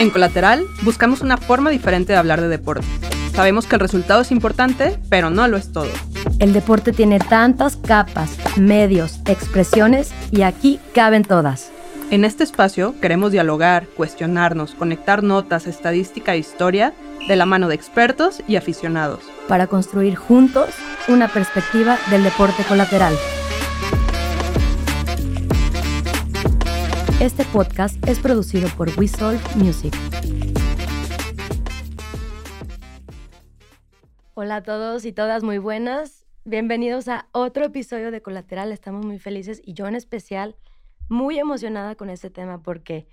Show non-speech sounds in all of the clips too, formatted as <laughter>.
En Colateral buscamos una forma diferente de hablar de deporte. Sabemos que el resultado es importante, pero no lo es todo. El deporte tiene tantas capas, medios, expresiones y aquí caben todas. En este espacio queremos dialogar, cuestionarnos, conectar notas, estadística e historia de la mano de expertos y aficionados. Para construir juntos una perspectiva del deporte colateral. Este podcast es producido por We Solve Music. Hola a todos y todas, muy buenas. Bienvenidos a otro episodio de Colateral. Estamos muy felices y yo en especial muy emocionada con este tema porque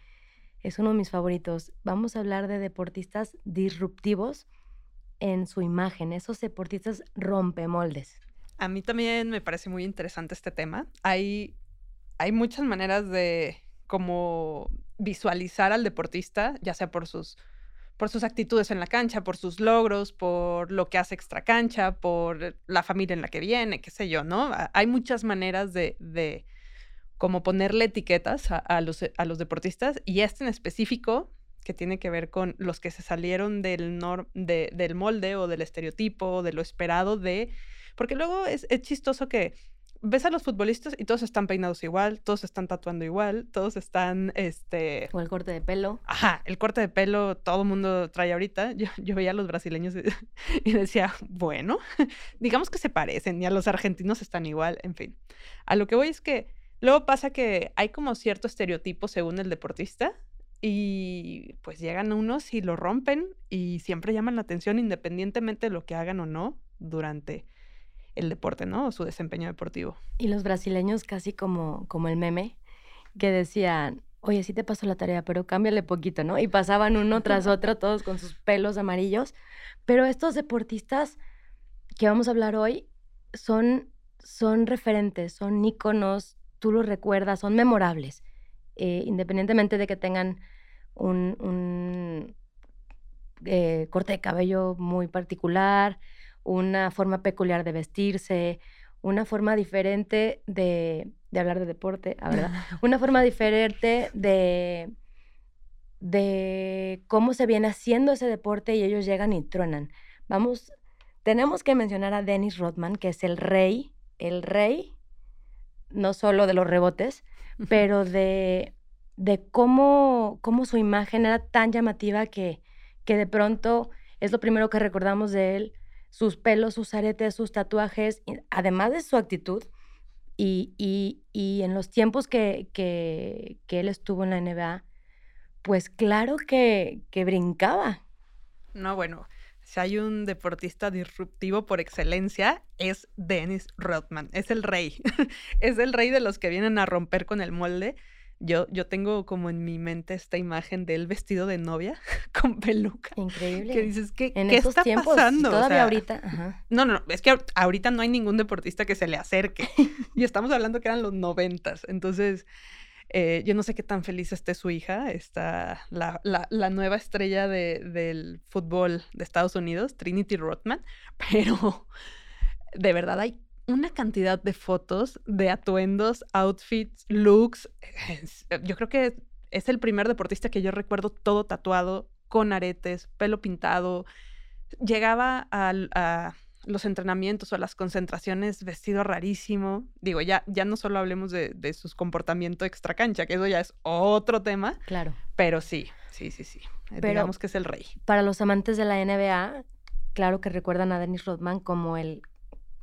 es uno de mis favoritos. Vamos a hablar de deportistas disruptivos en su imagen, esos deportistas rompemoldes. A mí también me parece muy interesante este tema. Hay, hay muchas maneras de como visualizar al deportista, ya sea por sus, por sus actitudes en la cancha, por sus logros, por lo que hace extra cancha, por la familia en la que viene, qué sé yo, ¿no? Hay muchas maneras de, de como ponerle etiquetas a, los, a los deportistas y este en específico que tiene que ver con los que se salieron del, del molde o del estereotipo o de lo esperado de... Porque luego es, es chistoso que ves a los futbolistas y todos están peinados igual, todos están tatuando igual, todos están, este... O el corte de pelo. Ajá, el corte de pelo todo el mundo trae ahorita. Yo, yo veía a los brasileños y, <laughs> decía, bueno, <laughs> digamos que se parecen y a los argentinos están igual, en fin. A lo que voy es que luego pasa que hay como cierto estereotipo según el deportista y pues llegan unos y lo rompen y siempre llaman la atención independientemente de lo que hagan o no durante el deporte, ¿no? O su desempeño deportivo. Y los brasileños casi como, como el meme, que decían, oye, sí te pasó la tarea, pero cámbiale poquito, ¿no? Y pasaban uno tras <laughs> otro, todos con sus pelos amarillos. Pero estos deportistas que vamos a hablar hoy son, son referentes, son íconos, tú los recuerdas, son memorables, eh, independientemente de que tengan un, un eh, corte de cabello muy particular, una forma peculiar de vestirse, una forma diferente de, hablar de deporte, ¿verdad? <laughs> una forma diferente de, de cómo se viene haciendo ese deporte y ellos llegan y truenan. Vamos, tenemos que mencionar a Dennis Rodman, que es el rey, el rey, no solo de los rebotes, pero de, de cómo, cómo su imagen era tan llamativa que, que de pronto es lo primero que recordamos de él sus pelos, sus aretes, sus tatuajes, además de su actitud. Y, y, en los tiempos que, que, que, él estuvo en la NBA, pues claro que, que brincaba. No, bueno, si hay un deportista disruptivo por excelencia, es Dennis Rodman. Es el rey. <laughs> es el rey de los que vienen a romper con el molde yo, yo tengo como en mi mente esta imagen de él vestido de novia <laughs> con peluca. Increíble. Que dices, ¿qué, ¿qué está pasando? Todavía ahorita. No, no, es que ahorita no hay ningún deportista que se le acerque. <laughs> y estamos hablando que eran los noventas. Entonces, eh, yo no sé qué tan feliz esté su hija, está la, la, la nueva estrella de, del fútbol de Estados Unidos, Trinity Rothman, <laughs> pero de verdad hay una cantidad de fotos de atuendos, outfits, looks. Yo creo que es el primer deportista que yo recuerdo todo tatuado, con aretes, pelo pintado. Llegaba a los entrenamientos o a las concentraciones vestido rarísimo. Digo, ya, ya no solo hablemos de, de sus comportamientos extra cancha, que eso ya es otro tema. Claro. Pero sí, sí, sí, sí. Digamos que es el rey. Para los amantes de la NBA, claro que recuerdan a Dennis Rodman como el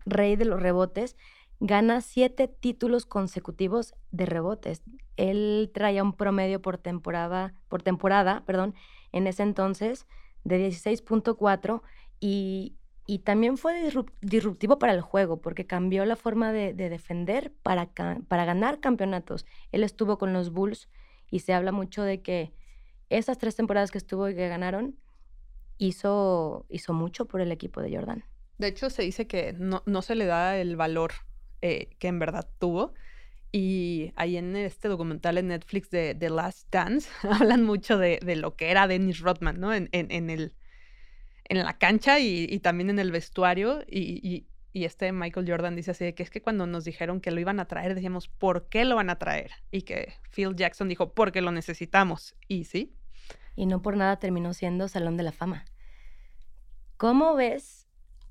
rey de los rebotes, gana siete títulos consecutivos de rebotes. Él traía un promedio por temporada, por temporada, perdón, en ese entonces de 16.4 y, y, también fue disruptivo para el juego porque cambió la forma de, defender para, para ganar campeonatos. Él estuvo con los Bulls y se habla mucho de que esas tres temporadas que estuvo y que ganaron hizo, hizo mucho por el equipo de Jordan. De hecho, se dice que no, no se le da el valor eh, que en verdad tuvo. Y ahí en este documental en Netflix de The Last Dance <laughs> hablan mucho de, de lo que era Dennis Rodman, ¿no? En, en, el, en la cancha y, y, también en el vestuario. Y, y, y este Michael Jordan dice así de que es que cuando nos dijeron que lo iban a traer, decíamos, ¿por qué lo van a traer? Y que Phil Jackson dijo, porque lo necesitamos. Y sí. Y no por nada terminó siendo Salón de la Fama. ¿Cómo ves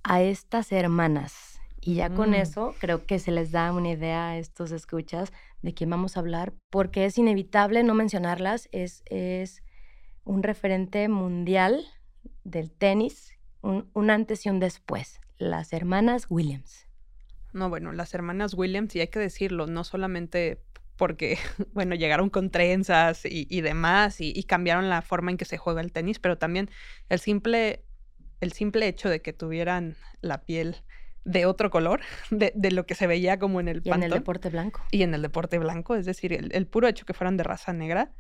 a estas hermanas? Y ya con Mm. eso creo que se les da una idea a estos escuchas de quién vamos a hablar, porque es inevitable no mencionarlas. Es, es un referente mundial del tenis, un, un antes y un después. Las hermanas Williams. No, bueno, las hermanas Williams, y hay que decirlo, no solamente porque, <laughs> bueno, llegaron con trenzas y, y demás y, y cambiaron la forma en que se juega el tenis, pero también el simple, el simple hecho de que tuvieran la piel de otro color, <laughs> de, de lo que se veía como en el Y en el deporte blanco. y en el deporte blanco, es decir, el, el puro hecho que fueran de raza negra,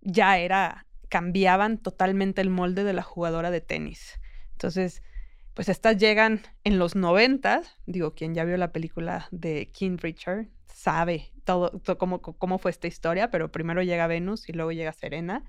ya era, cambiaban totalmente el molde de la jugadora de tenis. Entonces, pues estas llegan en los 90, digo, quien ya vio la película de King Richard sabe todo, to- cómo, cómo fue esta historia, pero primero llega Venus y luego llega Serena.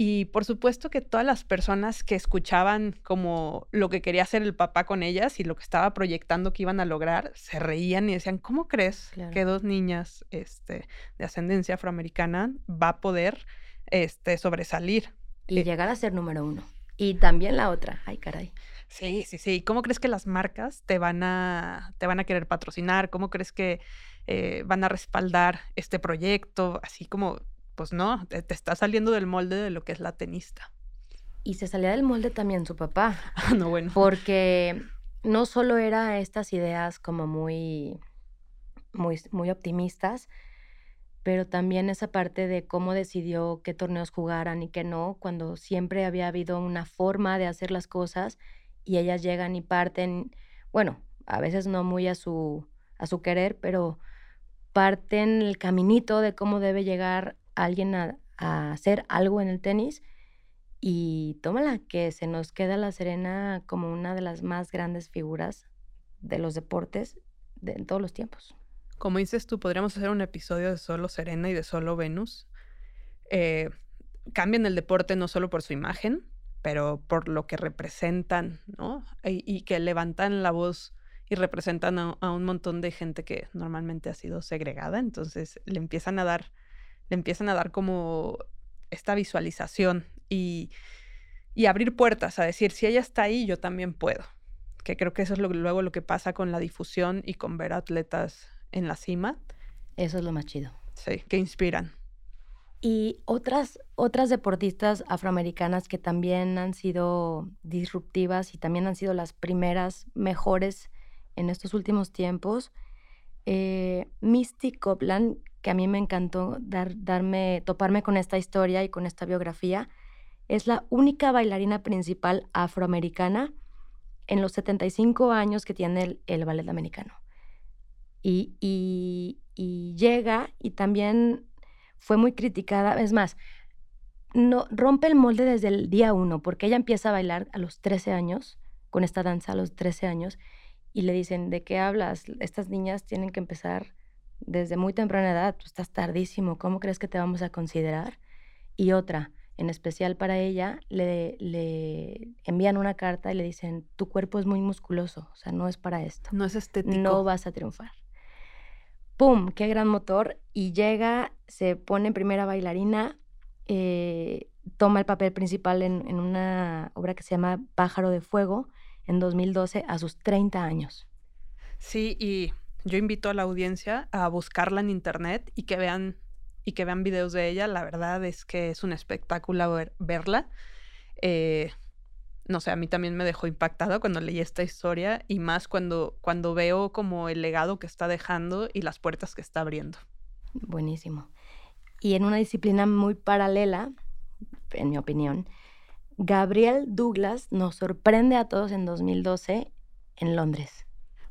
Y por supuesto que todas las personas que escuchaban como lo que quería hacer el papá con ellas y lo que estaba proyectando que iban a lograr, se reían y decían, ¿cómo crees Claro. que dos niñas este, de ascendencia afroamericana va a poder este, sobresalir? Y Eh, llegar a ser número uno. Y también la otra. Ay, caray. Sí, sí, sí. ¿Cómo crees que las marcas te van a, te van a querer patrocinar? ¿Cómo crees que eh, van a respaldar este proyecto? Así como, pues no, te, te está saliendo del molde de lo que es la tenista. Y se salía del molde también su papá. Ah, <laughs> no, bueno. porque no solo era estas ideas como muy, muy, muy optimistas, pero también esa parte de cómo decidió qué torneos jugaran y qué no, cuando siempre había habido una forma de hacer las cosas y ellas llegan y parten, bueno, a veces no muy a su, a su querer, pero parten el caminito de cómo debe llegar alguien a, hacer algo en el tenis y tómala, que se nos queda la Serena como una de las más grandes figuras de los deportes de, todos los tiempos. Como dices tú, podríamos hacer un episodio de solo Serena y de solo Venus. Eh, cambian el deporte no solo por su imagen, pero por lo que representan, ¿no? Y, y que levantan la voz y representan a, a un montón de gente que normalmente ha sido segregada. Entonces le empiezan a dar, le empiezan a dar como esta visualización y, y abrir puertas a decir, si ella está ahí, yo también puedo. Que creo que eso es lo, luego lo que pasa con la difusión y con ver atletas en la cima, Eso es lo más chido. sí, que inspiran. Y otras, otras deportistas afroamericanas que también han sido disruptivas y también han sido las primeras mejores en estos últimos tiempos. Eh, Misty Copeland, que a mí me encantó dar, darme, toparme con esta historia y con esta biografía, es la única bailarina principal afroamericana en los 75 años que tiene el, ballet americano. Y, y, y llega y también fue muy criticada. Es más, no, rompe el molde desde el día uno, porque ella empieza a bailar a los 13 años, con esta danza a los 13 años, y le dicen, ¿de qué hablas? Estas niñas tienen que empezar desde muy temprana edad, tú estás tardísimo, ¿cómo crees que te vamos a considerar? Y otra, en especial para ella, le, le envían una carta y le dicen, tu cuerpo es muy musculoso, o sea, no es para esto No es estético. no vas a triunfar. ¡Pum! ¡Qué gran motor! Y llega, se pone en primera bailarina, eh, toma el papel principal en, en una obra que se llama Pájaro de Fuego en 2012 a sus 30 años. Sí, y yo invito a la audiencia a buscarla en internet y que vean y que vean videos de ella. La verdad es que es un espectáculo ver- verla. Eh, no sé, a mí también me dejó impactada cuando leí esta historia y más cuando, cuando veo como el legado que está dejando y las puertas que está abriendo. Buenísimo. Y en una disciplina muy paralela, en mi opinión, Gabriel Douglas nos sorprende a todos en 2012 en Londres.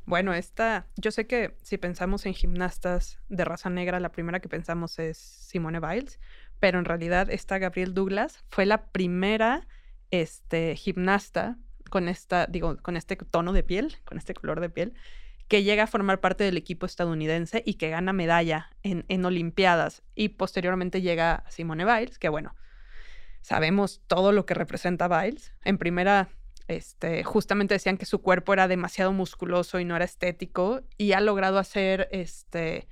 Bueno, esta, yo sé que si pensamos en gimnastas de raza negra, la primera que pensamos es Simone Biles, pero en realidad esta Gabriel Douglas fue la primera este, gimnasta con esta, digo, con este tono de piel, con este color de piel, que llega a formar parte del equipo estadounidense y que gana medalla en, en Olimpiadas. Y posteriormente llega Simone Biles, que bueno, sabemos todo lo que representa Biles. En primera, este, justamente decían que su cuerpo era demasiado musculoso y no era estético y ha logrado hacer, este,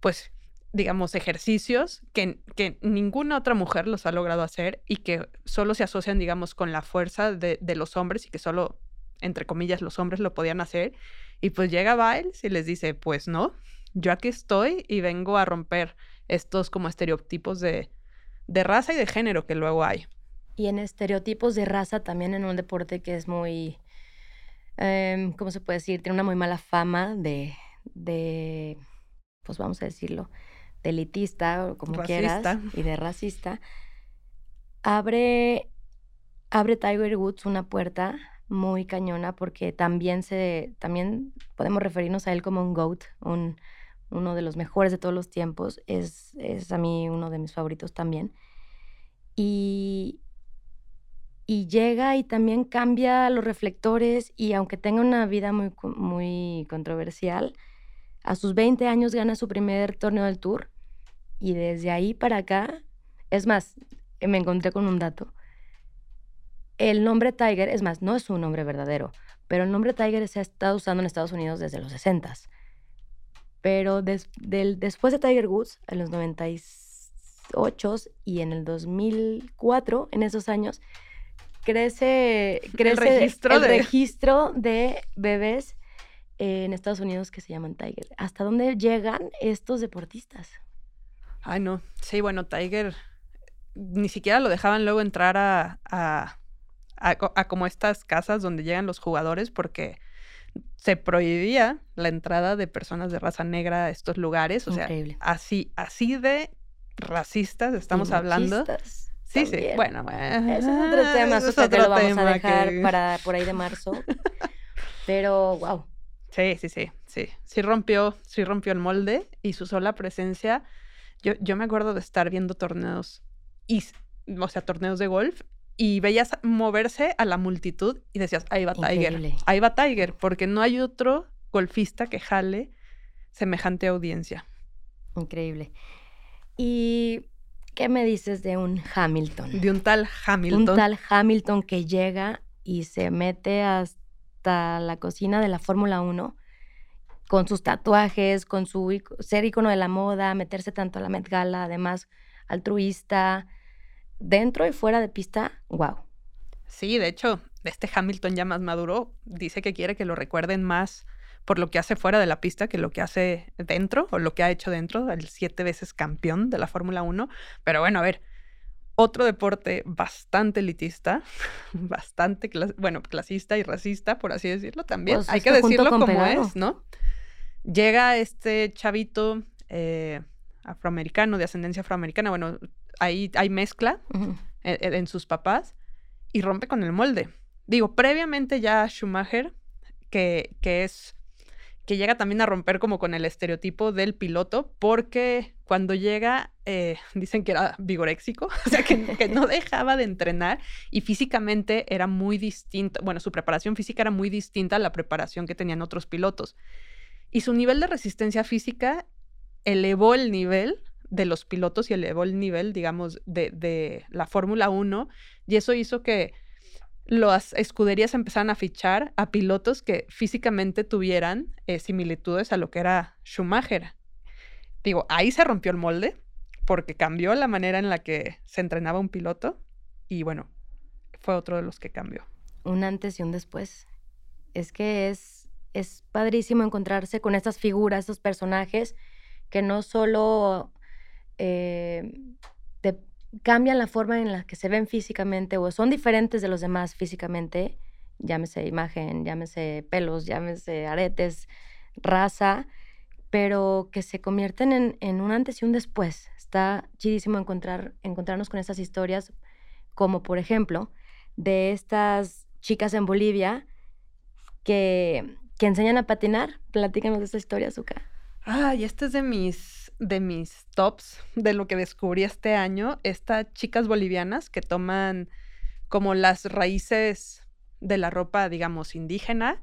pues, digamos, ejercicios que, ninguna otra mujer los ha logrado hacer y que solo se asocian, digamos, con la fuerza de, de los hombres y que solo, entre comillas, los hombres lo podían hacer. Y pues llega Biles y les dice, pues no, yo aquí estoy y vengo a romper estos como estereotipos de, de raza y de género que luego hay. Y en estereotipos de raza también en un deporte que es muy, em, ¿cómo se puede decir? Tiene una muy mala fama de, de pues vamos a decirlo, de elitista o como quieras, y de racista. Abre, abre Tiger Woods una puerta muy cañona porque también se, también podemos referirnos a él como un GOAT, un, uno de los mejores de todos los tiempos. Es, es a mí uno de mis favoritos también. Y, y llega y también cambia los reflectores y aunque tenga una vida muy, muy controversial, a sus 20 años gana su primer torneo del tour y desde ahí para acá, es más, me encontré con un dato. El nombre Tiger, es más, no es un nombre verdadero, pero el nombre Tiger se ha estado usando en Estados Unidos desde los 60 Pero del, después de Tiger Woods, en los 98 y en el 2004, en esos años, crece, crece el, registro, de... registro de bebés en Estados Unidos que se llaman Tiger. ¿Hasta dónde llegan estos deportistas? Ay, no. Sí, bueno, Tiger ni siquiera lo dejaban luego entrar a, a, a, como estas casas donde llegan los jugadores porque se prohibía la entrada de personas de raza negra a estos lugares. O sea, así, así de racistas estamos hablando. Sí, sí. Bueno, bueno. Ese es otro tema, eso es lo vamos a dejar para por ahí de marzo. <laughs> Pero, wow. Sí, sí, sí, sí. Sí rompió, sí rompió el molde y su sola presencia. Yo, yo me acuerdo de estar viendo torneos, y, o sea, torneos de golf, y veías moverse a la multitud y decías, ahí va Tiger, ahí va Tiger, porque no hay otro golfista que jale semejante audiencia. Increíble. Y ¿Qué me dices de un Hamilton? De un tal Hamilton. Un tal Hamilton que llega y se mete hasta la cocina de la Fórmula 1 con sus tatuajes, con su ser icono de la moda, meterse tanto a la Met Gala, además altruista, dentro y fuera de pista, wow. Sí, de hecho, este Hamilton ya más maduro dice que quiere que lo recuerden más por lo que hace fuera de la pista que lo que hace dentro o lo que ha hecho dentro, el siete veces campeón de la Fórmula 1. Pero bueno, a ver, otro deporte bastante elitista, <laughs> bastante, bueno, clasista y racista, por así decirlo también. Pues Hay que decirlo como es, ¿no? Llega este chavito eh, afroamericano, de ascendencia afroamericana, bueno, ahí hay mezcla en, en sus papás y rompe con el molde. Digo, previamente ya Schumacher, que, que es que llega también a romper como con el estereotipo del piloto, porque cuando llega eh, <laughs> dicen que era vigoréxico, <laughs> o sea, que, que, no <laughs> dejaba de entrenar y físicamente era muy distinto, bueno, su preparación física era muy distinta a la preparación que tenían otros pilotos. Y su nivel de resistencia física elevó el nivel de los pilotos y elevó el nivel, digamos, de, de la Fórmula 1 y eso hizo que las escuderías empezaron a fichar a pilotos que físicamente tuvieran eh, similitudes a lo que era Schumacher. Digo, ahí se rompió el molde porque cambió la manera en la que se entrenaba un piloto y bueno, fue otro de los que cambió. Un antes y un después. Es que es, es padrísimo encontrarse con estas figuras, estos personajes que no solo eh, cambian la forma en la que se ven físicamente o son diferentes de los demás físicamente, llámese imagen, llámese pelos, llámese aretes, raza, pero que se convierten en, en un antes y un después. Está chidísimo encontrar, encontrarnos con estas historias, como por ejemplo, de estas chicas en Bolivia que, que enseñan a patinar. Platícanos de esta historia, Zuka. Ay, este es de mis de mis tops de lo que descubrí este año, estas chicas bolivianas que toman como las raíces de la ropa, digamos, indígena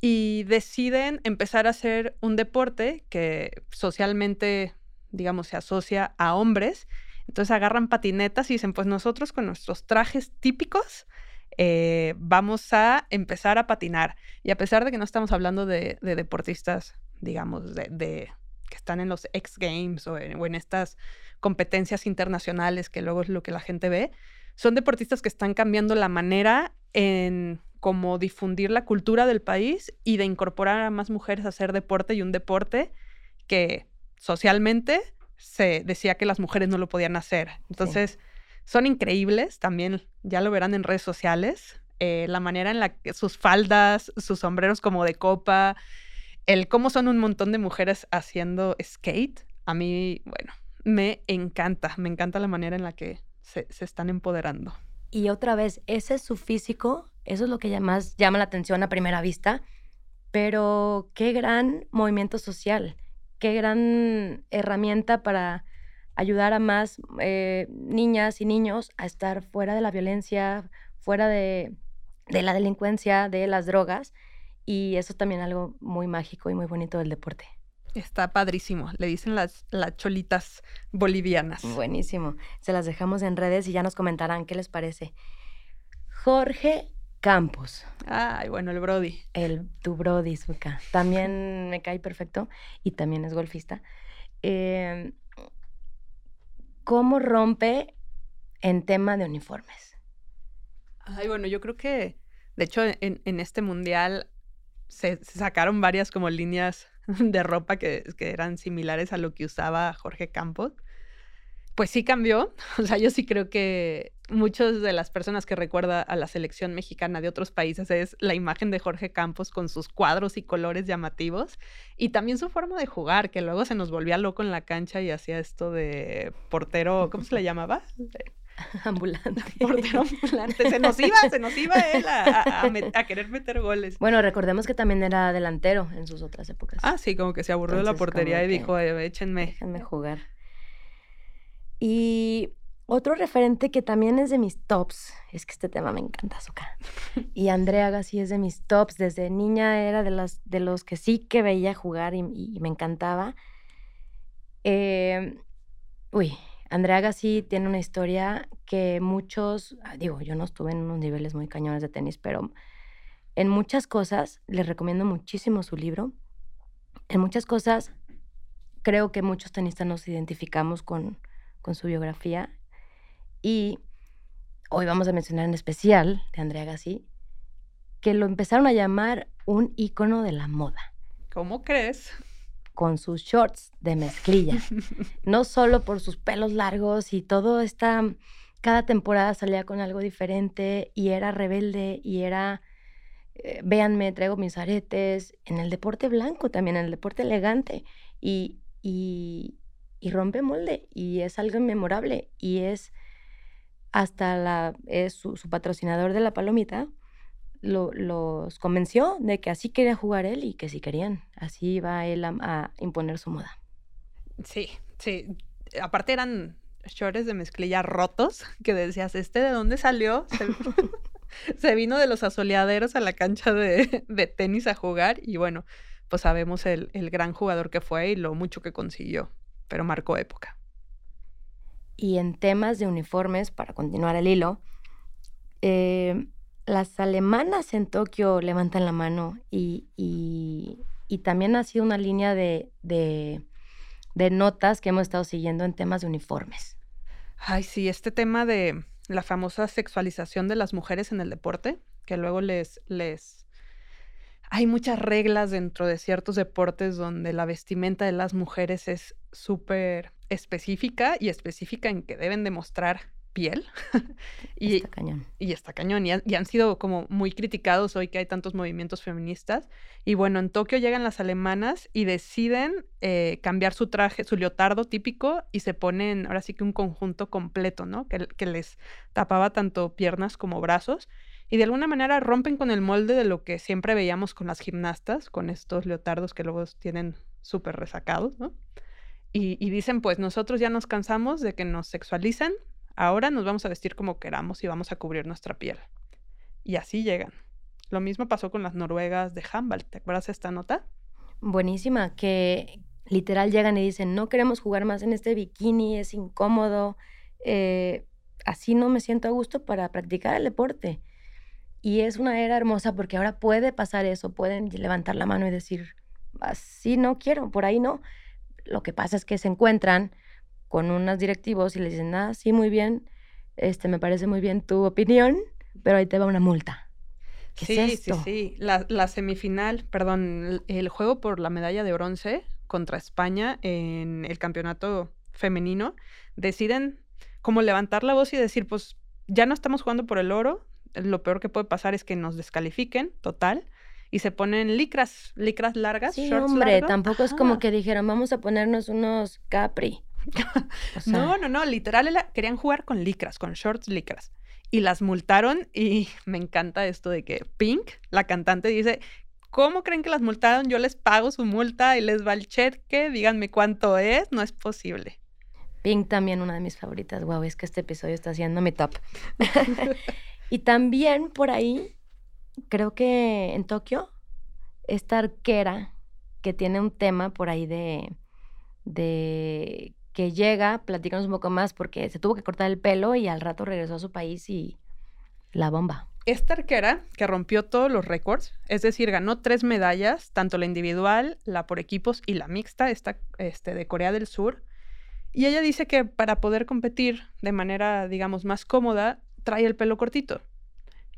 y deciden empezar a hacer un deporte que socialmente, digamos, se asocia a hombres. Entonces agarran patinetas y dicen, pues nosotros con nuestros trajes típicos eh, vamos a empezar a patinar. Y a pesar de que no estamos hablando de, deportistas, digamos, de, que están en los X Games o en, estas competencias internacionales, que luego es lo que la gente ve, son deportistas que están cambiando la manera en cómo difundir la cultura del país y de incorporar a más mujeres a hacer deporte y un deporte que socialmente se decía que las mujeres no lo podían hacer. Entonces, son increíbles, también ya lo verán en redes sociales, eh, la manera en la que sus faldas, sus sombreros como de copa, el cómo son un montón de mujeres haciendo skate, a mí, bueno, me encanta, me encanta la manera en la que se, están empoderando. Y otra vez, ese es su físico, eso es lo que más llama la atención a primera vista, pero qué gran movimiento social, qué gran herramienta para ayudar a más eh, niñas y niños a estar fuera de la violencia, fuera de, la delincuencia, de las drogas. Y eso es también algo muy mágico y muy bonito del deporte. Está padrísimo. Le dicen las, las cholitas bolivianas. Buenísimo. Se las dejamos en redes y ya nos comentarán qué les parece. Jorge Campos. Ay, bueno, el Brody. El tu Brody, Zuka. También me cae perfecto y también es golfista. Eh, ¿Cómo rompe en tema de uniformes? Ay, bueno, yo creo que, de hecho, en, este mundial se, sacaron varias como líneas <laughs> de ropa que, que, eran similares a lo que usaba Jorge Campos. Pues sí cambió. <laughs> O sea, yo sí creo que muchas de las personas que recuerda a la selección mexicana de otros países es la imagen de Jorge Campos con sus cuadros y colores llamativos y también su forma de jugar, que luego se nos volvía loco en la cancha y hacía esto de portero, ¿cómo se le <laughs> llamaba? <laughs> Ambulante. <laughs> Portero ambulante. Se nos iba, se nos iba él a, querer meter goles. Bueno, recordemos que también era delantero en sus otras épocas. Ah, sí, como que se aburrió de la portería y dijo, échenme. Déjenme jugar. Y otro referente que también es de mis tops, es que este tema me encanta, Zuka. <laughs> Y Andrea Agassi es de mis tops. Desde niña era de, las, de los que sí que veía jugar y, me encantaba. Eh, uy, Andrea Agassi tiene una historia que muchos, ah, digo, yo no estuve en unos niveles muy cañones de tenis, pero en muchas cosas les recomiendo muchísimo su libro. En muchas cosas creo que muchos tenistas nos identificamos con, con su biografía y hoy vamos a mencionar en especial de Andrea Gassi, que lo empezaron a llamar un ícono de la moda. ¿Cómo crees? Con sus shorts de mezclilla. <laughs> no solo por sus pelos largos y todo esta... Cada temporada salía con algo diferente y era rebelde y era... Eh, véanme, traigo mis aretes. En el deporte blanco también, en el deporte elegante. Y, y, y rompe molde y es algo memorable y es hasta la, es su, patrocinador de la palomita, los convenció de que así quería jugar él y que si querían, así iba él a, imponer su moda. Sí, sí. Aparte eran shorts de mezclilla rotos <laughs> que decías, ¿este de dónde salió? <laughs> Se, vino de los asoleaderos a la cancha de, <laughs> de, tenis a jugar y bueno, pues sabemos el, el gran jugador que fue y lo mucho que consiguió, pero marcó época. Y en temas de uniformes, para continuar el hilo, eh, las alemanas en Tokio levantan la mano y, también ha sido una línea de, notas que hemos estado siguiendo en temas de uniformes. Ay, sí, este tema de la famosa sexualización de las mujeres en el deporte, que luego les, les... Hay muchas reglas dentro de ciertos deportes donde la vestimenta de las mujeres es súper específica y específica en que deben demostrar piel. <laughs> y, está cañón. Y está cañón. Y han, sido como muy criticados hoy que hay tantos movimientos feministas. Y bueno, en Tokio llegan las alemanas y deciden eh, cambiar su traje, su leotardo típico y se ponen ahora sí que un conjunto completo, ¿no? Que, que les tapaba tanto piernas como brazos. Y de alguna manera rompen con el molde de lo que siempre veíamos con las gimnastas, con estos leotardos que luego tienen súper resacados, ¿no? Y, dicen, pues nosotros ya nos cansamos de que nos sexualicen, ahora nos vamos a vestir como queramos y vamos a cubrir nuestra piel. Y así llegan. Lo mismo pasó con las noruegas de Humboldt. ¿Te acuerdas esta nota? Buenísima, que literal llegan y dicen, no queremos jugar más en este bikini, es incómodo, eh, así no me siento a gusto para practicar el deporte. Y es una era hermosa porque ahora puede pasar eso, pueden levantar la mano y decir, así no quiero, por ahí no. Lo que pasa es que se encuentran con unos directivos y les dicen, ah, sí, muy bien, este, me parece muy bien tu opinión, pero ahí te va una multa. ¿Qué sí, es esto? sí, sí. La, la semifinal, perdón, el juego por la medalla de bronce contra España en el campeonato femenino, deciden como levantar la voz y decir, pues ya no estamos jugando por el oro, lo peor que puede pasar es que nos descalifiquen, total, y se ponen licras, licras largas. Sí, hombre, tampoco es como que dijeron, vamos a ponernos unos capri. <laughs> no, no, no, literal querían jugar con licras, con shorts licras. Y las multaron y <laughs> me encanta esto de que Pink, la cantante, dice, ¿cómo creen que las multaron? Yo les pago su multa y les va el cheque, díganme cuánto es, no es posible. Pink también una de mis favoritas. Wow, es que este episodio está haciendo mi top. <laughs> y también por ahí, creo que en Tokio, esta arquera que tiene un tema por ahí de, de que llega, platícanos un poco más, porque se tuvo que cortar el pelo y al rato regresó a su país y la bomba. Esta arquera que rompió todos los récords, es decir, ganó tres medallas, tanto la individual, la por equipos y la mixta, esta este, de Corea del Sur, y ella dice que para poder competir de manera, digamos, más cómoda, trae el pelo cortito.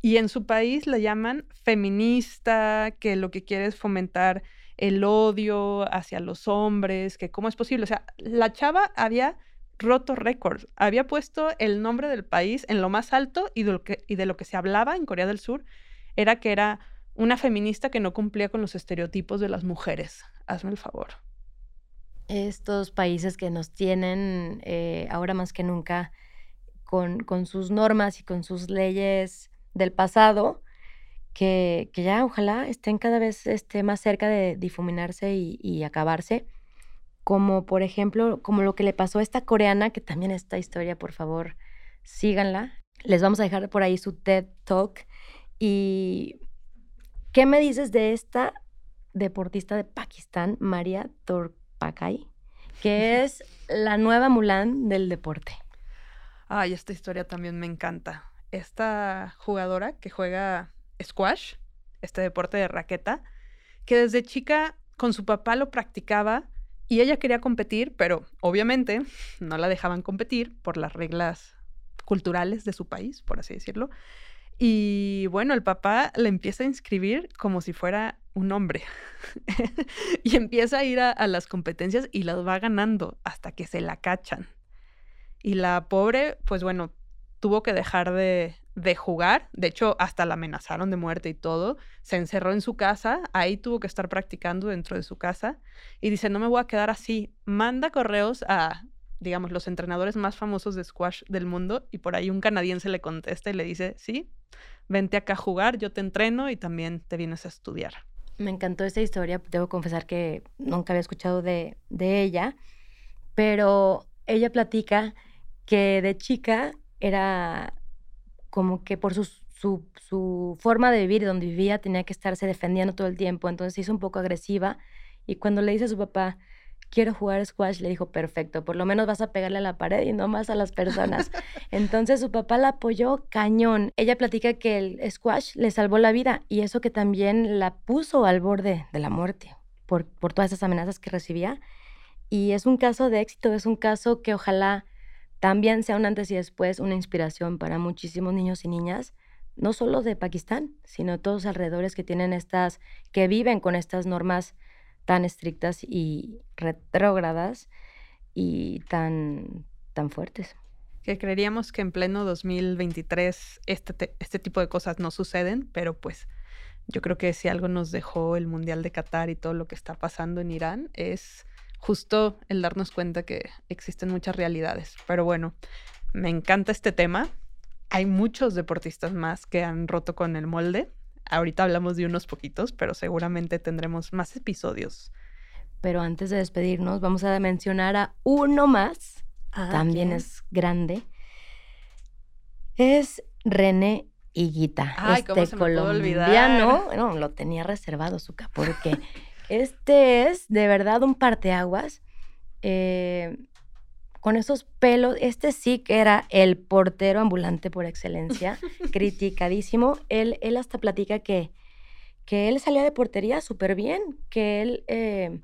Y en su país la llaman feminista, que lo que quiere es fomentar el odio hacia los hombres, que cómo es posible. O sea, la chava había roto récords, había puesto el nombre del país en lo más alto y de lo que, y de lo que se hablaba en Corea del Sur era que era una feminista que no cumplía con los estereotipos de las mujeres. Hazme el favor estos países que nos tienen eh, ahora más que nunca con, con, sus normas y con sus leyes del pasado, que, ya ojalá estén cada vez este, más cerca de difuminarse y, acabarse, como por ejemplo, como lo que le pasó a esta coreana, que también esta historia, por favor, síganla. Les vamos a dejar por ahí su TED Talk. ¿Y qué me dices de esta deportista de Pakistán, María Torque? Pacay, que es la nueva Mulan del deporte. Ay, esta historia también me encanta. Esta jugadora que juega squash, este deporte de raqueta, que desde chica con su papá lo practicaba y ella quería competir, pero obviamente no la dejaban competir por las reglas culturales de su país, por así decirlo. Y bueno, el papá le empieza a inscribir como si fuera un hombre. <laughs> y empieza a ir a, las competencias y las va ganando hasta que se la cachan. Y la pobre, pues bueno, tuvo que dejar de, de, jugar. De hecho, hasta la amenazaron de muerte y todo. Se encerró en su casa. Ahí tuvo que estar practicando dentro de su casa. Y dice, no me voy a quedar así. Manda correos a digamos, los entrenadores más famosos de squash del mundo y por ahí un canadiense le contesta y le dice, sí, vente acá a jugar, yo te entreno y también te vienes a estudiar. Me encantó esta historia, debo confesar que nunca había escuchado de, de ella, pero ella platica que de chica era como que por su, su, su forma de vivir, donde vivía, tenía que estarse defendiendo todo el tiempo, entonces se hizo un poco agresiva y cuando le dice a su papá, quiero jugar squash, le dijo, perfecto, por lo menos vas a pegarle a la pared y no más a las personas. <laughs> Entonces su papá la apoyó cañón. Ella platica que el squash le salvó la vida y eso que también la puso al borde de la muerte por, por todas esas amenazas que recibía. Y es un caso de éxito, es un caso que ojalá también sea un antes y después, una inspiración para muchísimos niños y niñas, no solo de Pakistán, sino todos alrededores que tienen estas, que viven con estas normas tan estrictas y retrógradas y tan, tan fuertes. Que creeríamos que en pleno 2023 este, este tipo de cosas no suceden, pero pues yo creo que si algo nos dejó el Mundial de Qatar y todo lo que está pasando en Irán es justo el darnos cuenta que existen muchas realidades. Pero bueno, me encanta este tema. Hay muchos deportistas más que han roto con el molde Ahorita hablamos de unos poquitos, pero seguramente tendremos más episodios. Pero antes de despedirnos, vamos a mencionar a uno más. Ah, También es grande. Es René Higuita. Ay, este se colombiano. No, lo tenía reservado, Zuka, porque <laughs> este es de verdad un parteaguas. Eh, con esos pelos, este sí que era el portero ambulante por excelencia, <laughs> criticadísimo. Él, él hasta platica que, que él salía de portería súper bien, que él, eh,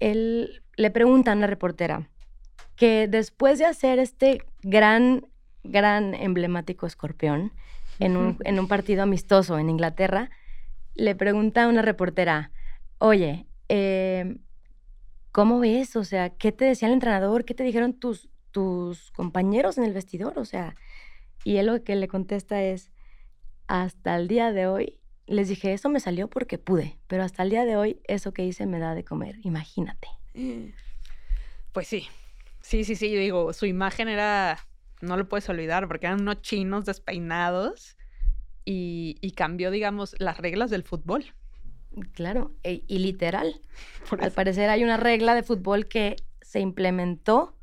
él le pregunta a una reportera que después de hacer este gran, gran emblemático escorpión en un, en un partido amistoso en Inglaterra, le pregunta a una reportera, oye, eh, ¿cómo ves? O sea, ¿qué te decía el entrenador? ¿Qué te dijeron tus, tus compañeros en el vestidor? O sea, y él lo que le contesta es, hasta el día de hoy, les dije, eso me salió porque pude, pero hasta el día de hoy eso que hice me da de comer, imagínate. Pues sí, sí, sí, sí, digo, su imagen era, no lo puedes olvidar, porque eran unos chinos despeinados y, y cambió, digamos, las reglas del fútbol. Claro, e- y literal. <laughs> Al parecer hay una regla de fútbol que se implementó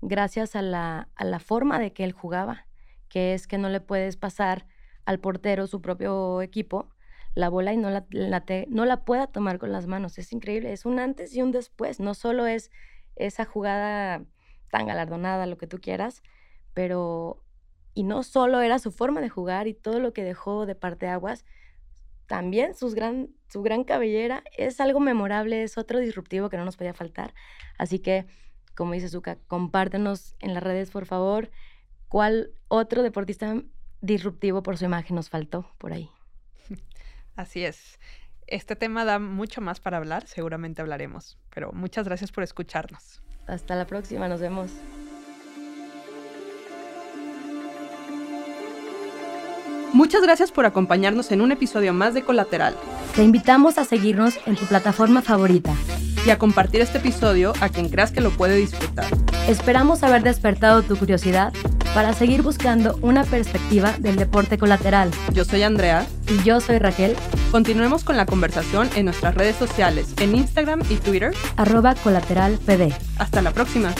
gracias a la, a la forma de que él jugaba, que es que no le puedes pasar al portero su propio equipo la bola y no la, la te- no la pueda tomar con las manos. Es increíble, es un antes y un después. No solo es esa jugada tan galardonada, lo que tú quieras, pero... Y no solo era su forma de jugar y todo lo que dejó de parte aguas, también sus gran, su gran cabellera es algo memorable, es otro disruptivo que no nos podía faltar. Así que, como dice Zuka, compártenos en las redes, por favor, cuál otro deportista disruptivo por su imagen nos faltó por ahí. <laughs> Así es. Este tema da mucho más para hablar, seguramente hablaremos, pero muchas gracias por escucharnos. Hasta la próxima, nos vemos. Muchas gracias por acompañarnos en un episodio más de Colateral Te invitamos a seguirnos en tu plataforma favorita. y a compartir este episodio a quien creas que lo puede disfrutar. Esperamos haber despertado tu curiosidad para seguir buscando una perspectiva del deporte colateral. Yo soy Andrea. Y yo soy Raquel, Continuemos con la conversación en nuestras redes sociales, en Instagram y Twitter. arroba colateralpd. Hasta la próxima.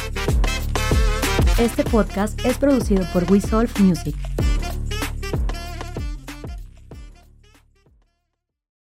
Este podcast es producido por We Solve Music.